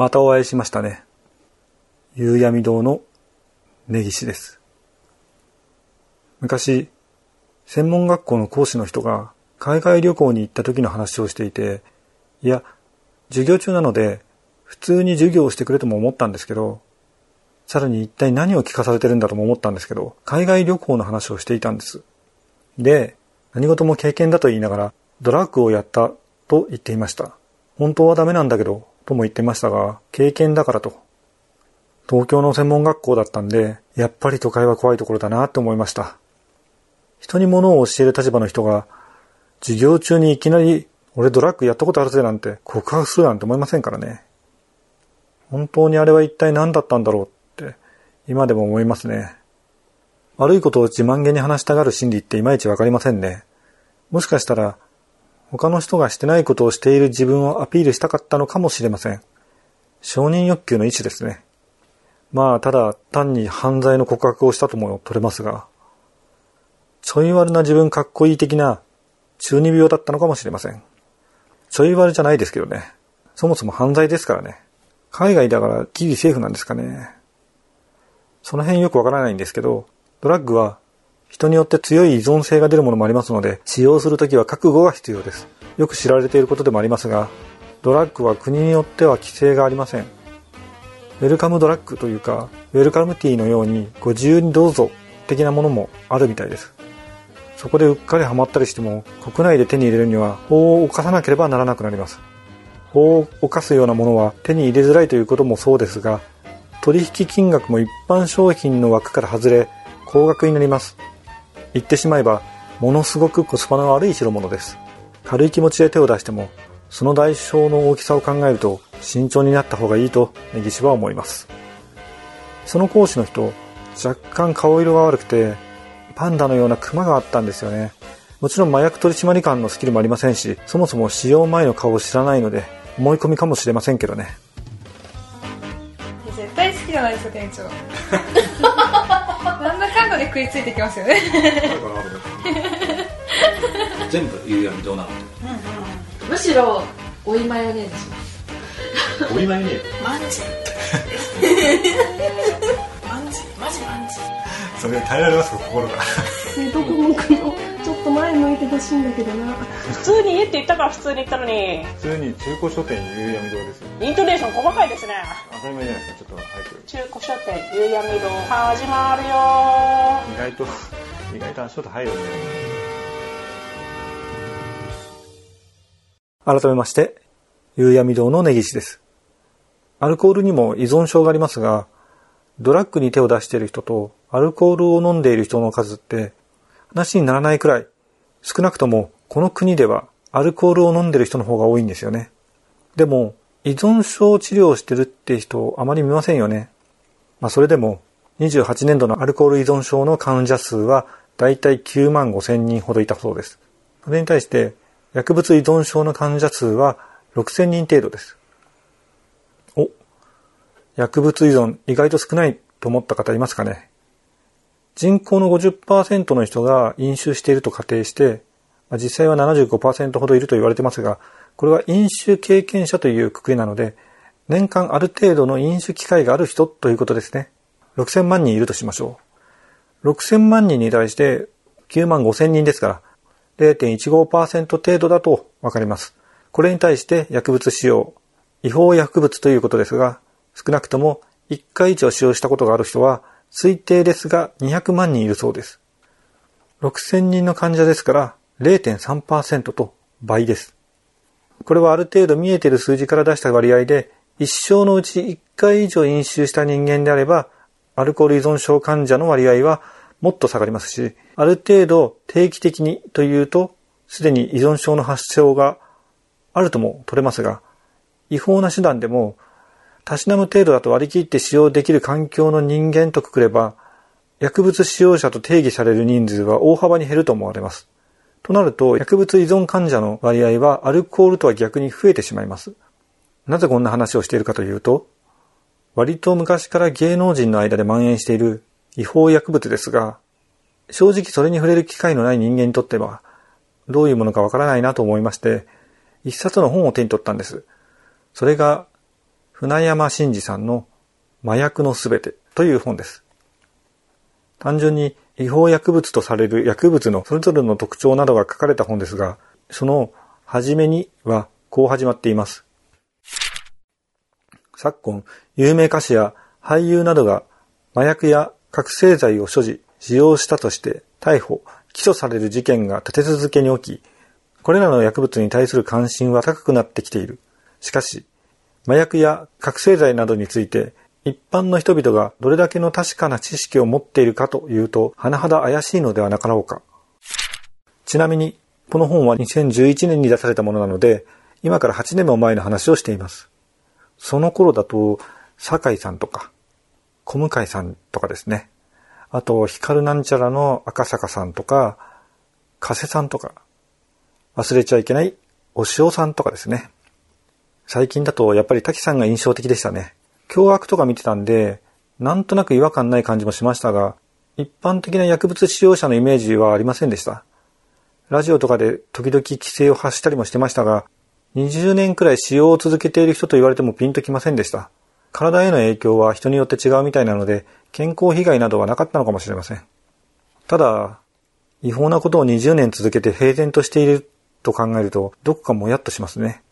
またお会いしましたね。夕闇堂の根岸です。昔、専門学校の講師の人が海外旅行に行った時の話をしていて、いや、授業中なので普通に授業をしてくれとも思ったんですけど、さらに一体何を聞かされてるんだとも思ったんですけど、海外旅行の話をしていたんです。で、何事も経験だと言いながら、ドラッグをやったと言っていました。本当はダメなんだけど、とも言ってましたが、経験だからと。東京の専門学校だったんで、やっぱり都会は怖いところだなって思いました。人に物を教える立場の人が、授業中にいきなり、俺ドラッグやったことあるぜなんて告白するなんて思いませんからね。本当にあれは一体何だったんだろうって、今でも思いますね。悪いことを自慢げに話したがる心理っていまいちわかりませんね。もしかしたら、他の人がしてないことをしている自分をアピールしたかったのかもしれません。承認欲求の一種ですね。まあ、ただ単に犯罪の告白をしたとも取れますが、ちょい悪な自分かっこいい的な中二病だったのかもしれません。ちょい悪じゃないですけどね。そもそも犯罪ですからね。海外だからギリセーフなんですかね。その辺よくわからないんですけど、ドラッグは人によって強い依存性が出るものもありますので、使用するときは覚悟が必要です。よく知られていることでもありますが、ドラッグは国によっては規制がありません。ウェルカムドラッグというか、ウェルカムティーのようにご自由にどうぞ的なものもあるみたいです。そこでうっかりハマったりしても、国内で手に入れるには法を犯さなければならなくなります。法を犯すようなものは手に入れづらいということもそうですが、取引金額も一般商品の枠から外れ、高額になります。言ってしまえば、ものすごくコスパの悪い代物です。軽い気持ちで手を出しても、その代償の大きさを考えると、慎重になった方がいいと、根岸は思います。その講師の人、若干顔色が悪くて、パンダのようなクマがあったんですよね。もちろん麻薬取締官のスキルもありませんし、そもそも使用前の顔を知らないので、思い込みかもしれませんけどね。絶対好きじゃないですか、店長。なんだかんだで食いついてきますよね。全部夕闇どうなの、うんうん、むしろ追いマヨネーズします。追いマヨネーズ。マンジ？マンジマジマンジ。それ耐えられますか心が。水道もくのっと前向いてほしいんだけどな。普通に家って言ったから普通に言ったのに。普通に中古書店夕闇堂ですイントネーション細かいですね。当たり前じゃないですかちょっと早く。中古書店夕闇堂始まるよ。意外と 意外と足音入るよね。改めまして、夕闇堂の根岸です。アルコールにも依存症がありますが、ドラッグに手を出している人とアルコールを飲んでいる人の数って話にならないくらい、少なくともこの国ではアルコールを飲んでる人の方が多いんですよね。でも、依存症治療をしてるって人あまり見ませんよね。まあそれでも、28年度のアルコール依存症の患者数はだいたい9万5千人ほどいたそうです。それに対して、薬物依存症の患者数は6000人程度です。お、薬物依存意外と少ないと思った方いますかね人口の50%の人が飲酒していると仮定して、まあ実際は75%ほどいると言われてますが、これは飲酒経験者というくくりなので、年間ある程度の飲酒機会がある人ということですね。6000万人いるとしましょう。6000万人に対して9万5000人ですから、0.15%程度だとわかります。これに対して薬物使用、違法薬物ということですが、少なくとも1回以上使用したことがある人は、推定ですが200万人いるそうです。6000人の患者ですから0.3%と倍です。これはある程度見えている数字から出した割合で、一生のうち1回以上飲酒した人間であれば、アルコール依存症患者の割合はもっと下がりますし、ある程度定期的にというと、すでに依存症の発症があるとも取れますが、違法な手段でも、たしなむ程度だと割り切って使用できる環境の人間とくくれば、薬物使用者と定義される人数は大幅に減ると思われます。となると、薬物依存患者の割合はアルコールとは逆に増えてしまいます。なぜこんな話をしているかというと、割と昔から芸能人の間で蔓延している違法薬物ですが、正直それに触れる機会のない人間にとっては、どういうものかわからないなと思いまして、一冊の本を手に取ったんです。それが、船山真司さんの麻薬のすべてという本です。単純に違法薬物とされる薬物のそれぞれの特徴などが書かれた本ですが、その初めにはこう始まっています。昨今、有名歌手や俳優などが麻薬や覚醒剤を所持、使用したとして逮捕、起訴される事件が立て続けに起き、これらの薬物に対する関心は高くなってきている。しかし、麻薬や覚醒剤などについて一般の人々がどれだけの確かな知識を持っているかというと、甚だ怪しいのではなかろうか。ちなみに、この本は2011年に出されたものなので、今から8年も前の話をしています。その頃だと、酒井さんとか、小向井さんとかですね。あと、ヒカルなんちゃらの赤坂さんとか、加瀬さんとか、忘れちゃいけない、お塩さんとかですね。最近だと、やっぱり滝さんが印象的でしたね。凶悪とか見てたんで、なんとなく違和感ない感じもしましたが、一般的な薬物使用者のイメージはありませんでした。ラジオとかで時々規制を発したりもしてましたが、20年くらい使用を続けている人と言われてもピンときませんでした。体への影響は人によって違うみたいなので、健康被害などはなかったのかもしれません。ただ、違法なことを20年続けて平然としていると考えると、どこかもやっとしますね。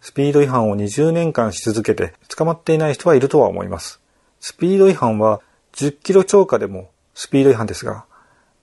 スピード違反を20年間し続けて捕まっていない人はいるとは思います。スピード違反は10キロ超過でもスピード違反ですが、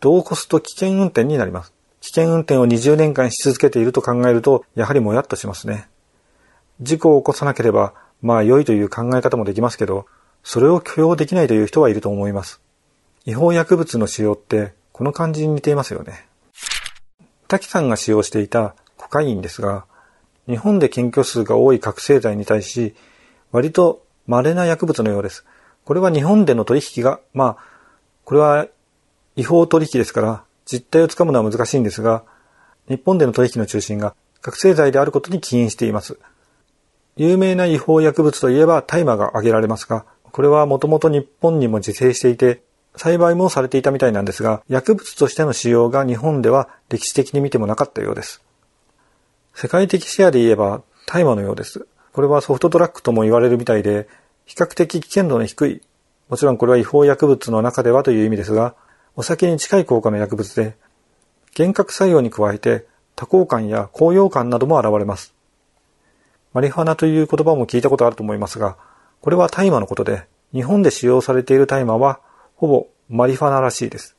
度を越すと危険運転になります。危険運転を20年間し続けていると考えると、やはりもやっとしますね。事故を起こさなければ、まあ良いという考え方もできますけど、それを許容できないという人はいると思います。違法薬物の使用って、この感じに似ていますよね。滝さんが使用していたコカインですが、日本で検挙数が多い覚醒剤に対し、割と稀な薬物のようです。これは日本での取引が、まあ、これは違法取引ですから、実態をつかむのは難しいんですが、日本での取引の中心が覚醒剤であることに起因しています。有名な違法薬物といえば大麻が挙げられますが、これはもともと日本にも自生していて、栽培もされていたみたいなんですが、薬物としての使用が日本では歴史的に見てもなかったようです。世界的シェアで言えば大麻のようです。これはソフトドラッグとも言われるみたいで、比較的危険度の低い、もちろんこれは違法薬物の中ではという意味ですが、お酒に近い効果の薬物で、幻覚作用に加えて多幸感や高揚感なども現れます。マリファナという言葉も聞いたことあると思いますが、これは大麻のことで、日本で使用されている大麻は、ほぼマリファナらしいです。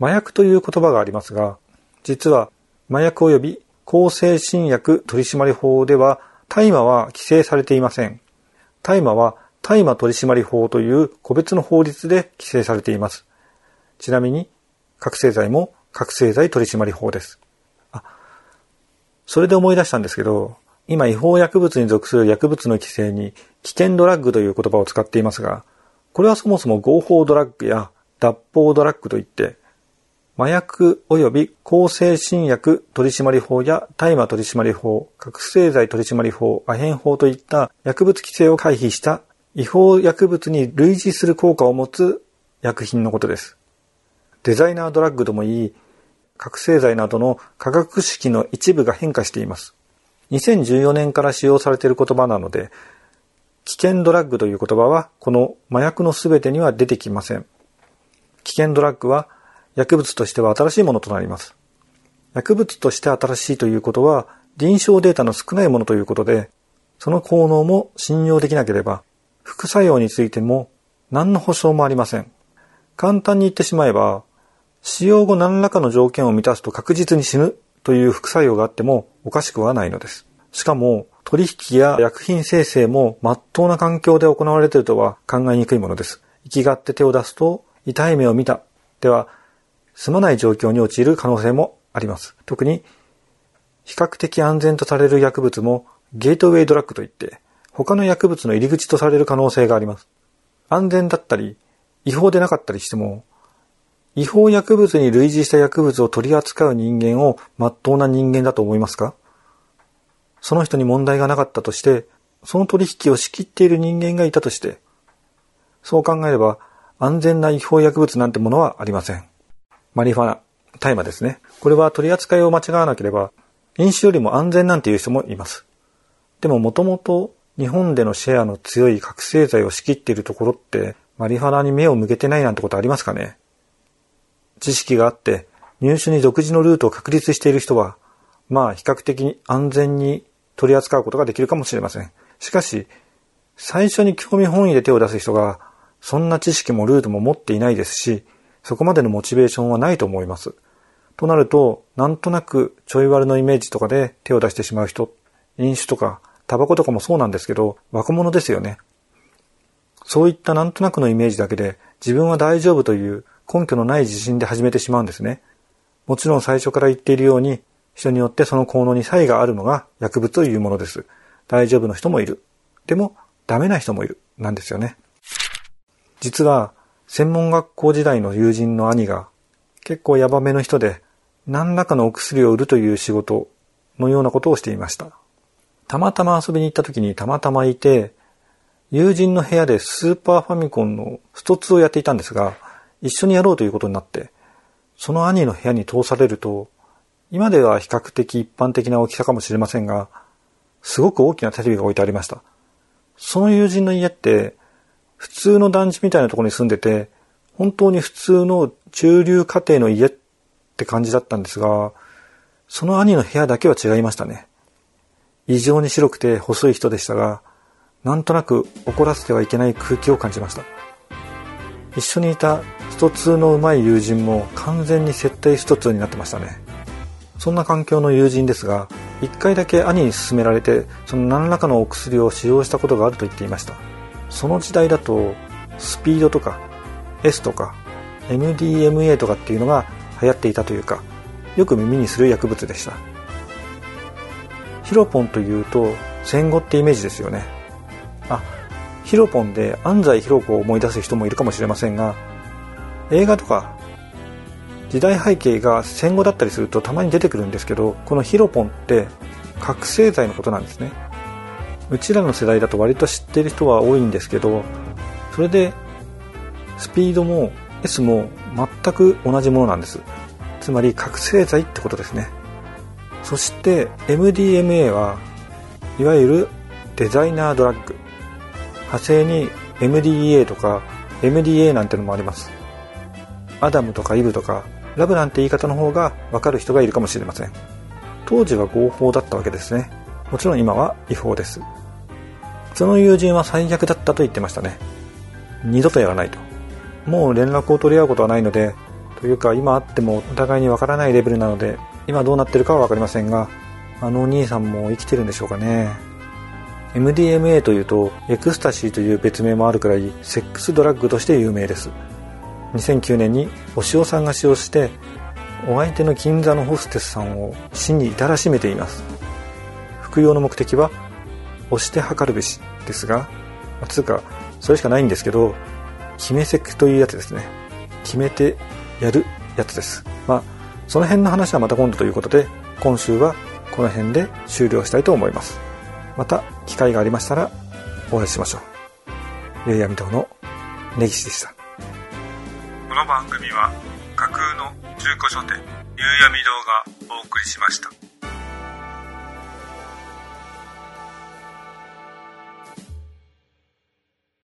麻薬という言葉がありますが、実は麻薬及び向精神薬取締法では大麻は規制されていません。大麻は大麻取締法という個別の法律で規制されています。ちなみに、覚醒剤も覚醒剤取締法です。あ、それで思い出したんですけど、今違法薬物に属する薬物の規制に危険ドラッグという言葉を使っていますが、これはそもそも合法ドラッグや脱法ドラッグといって、麻薬及び向精神薬取締法や大麻取締法、覚醒剤取締法、アヘン法といった薬物規制を回避した違法薬物に類似する効果を持つ薬品のことです。デザイナードラッグともいい、覚醒剤などの化学式の一部が変化しています。2014年から使用されている言葉なので、危険ドラッグという言葉はこの麻薬のすべてには出てきません。危険ドラッグは薬物としては新しいものとなります。薬物として新しいということは臨床データの少ないものということで、その効能も信用できなければ、副作用についても何の保証もありません。簡単に言ってしまえば、使用後何らかの条件を満たすと確実に死ぬという副作用があってもおかしくはないのです。しかも、取引や薬品生成も真っ当な環境で行われているとは考えにくいものです。生きがって手を出すと痛い目を見た。では、済まない状況に陥る可能性もあります。特に、比較的安全とされる薬物もゲートウェイドラッグといって、他の薬物の入り口とされる可能性があります。安全だったり、違法でなかったりしても、違法薬物に類似した薬物を取り扱う人間を真っ当な人間だと思いますか？その人に問題がなかったとして、その取引を仕切っている人間がいたとして、そう考えれば安全な違法薬物なんてものはありません。マリファナ、大麻ですね。これは取り扱いを間違わなければ、飲酒よりも安全なんていう人もいます。でももともと日本でのシェアの強い覚醒剤を仕切っているところって、マリファナに目を向けてないなんてことありますかね知識があって、入手に独自のルートを確立している人は、まあ比較的安全に取り扱うことができるかもしれません。しかし、最初に興味本位で手を出す人が、そんな知識もルートも持っていないですし、そこまでのモチベーションはないと思います。となると、なんとなくちょい悪のイメージとかで手を出してしまう人、飲酒とかタバコとかもそうなんですけど、若者ですよね。そういったなんとなくのイメージだけで自分は大丈夫という根拠のない自信で始めてしまうんですね。もちろん最初から言っているように、人によってその効能に差異があるのが薬物というものです。大丈夫の人もいる。でも、ダメな人もいる。なんですよね。実は、専門学校時代の友人の兄が、結構ヤバめの人で、何らかのお薬を売るという仕事のようなことをしていました。たまたま遊びに行った時にたまたまいて、友人の部屋でスーパーファミコンのスト2をやっていたんですが、一緒にやろうということになって、その兄の部屋に通されると、今では比較的一般的な大きさかもしれませんが、すごく大きなテレビが置いてありました。その友人の家って、普通の団地みたいなところに住んでて、本当に普通の中流家庭の家って感じだったんですが、その兄の部屋だけは違いましたね。異常に白くて細い人でしたが、なんとなく怒らせてはいけない空気を感じました。一緒にいたスト2の上手い友人も完全に設定スト2になってましたね。そんな環境の友人ですが、一回だけ兄に勧められて、その何らかのお薬を使用したことがあると言っていました。その時代だと、スピードとか、S とか、MDMA とかっていうのが流行っていたというか、よく耳にする薬物でした。ヒロポンというと、戦後ってイメージですよね。あ、ヒロポンで安西ヒロ子を思い出す人もいるかもしれませんが、映画とか時代背景が戦後だったりするとたまに出てくるんですけどこのヒロポンって覚醒剤のことなんですねうちらの世代だと割と知ってる人は多いんですけどそれでスピードも S も全く同じものなんです。つまり覚醒剤ってことですね。そして MDMA はいわゆるデザイナードラッグ。派生に MDA とか MDA なんてのもあります。アダムとかイブとかラブなんて言い方の方がわかる人がいるかもしれません。当時は合法だったわけですね。もちろん今は違法です。その友人は最悪だったと言ってましたね。二度とやらないと。もう連絡を取り合うことはないのでというか今あってもお互いにわからないレベルなので今どうなってるかは分かりませんがあのお兄さんも生きてるんでしょうかね。MDMA というとエクスタシーという別名もあるくらいセックスドラッグとして有名です。2009年にお塩さんが使用してお相手の銀座のホステスさんを死に至らしめています。服用の目的は押して測るべしですがまつうかそれしかないんですけど決めセクというやつですね。決めてやるやつです。まあその辺の話はまた今度ということで今週はこの辺で終了したいと思います。また機会がありましたらお会いしましょう。ゆうやみ堂の根岸でした。この番組は架空の中古書店夕闇堂がお送りしました。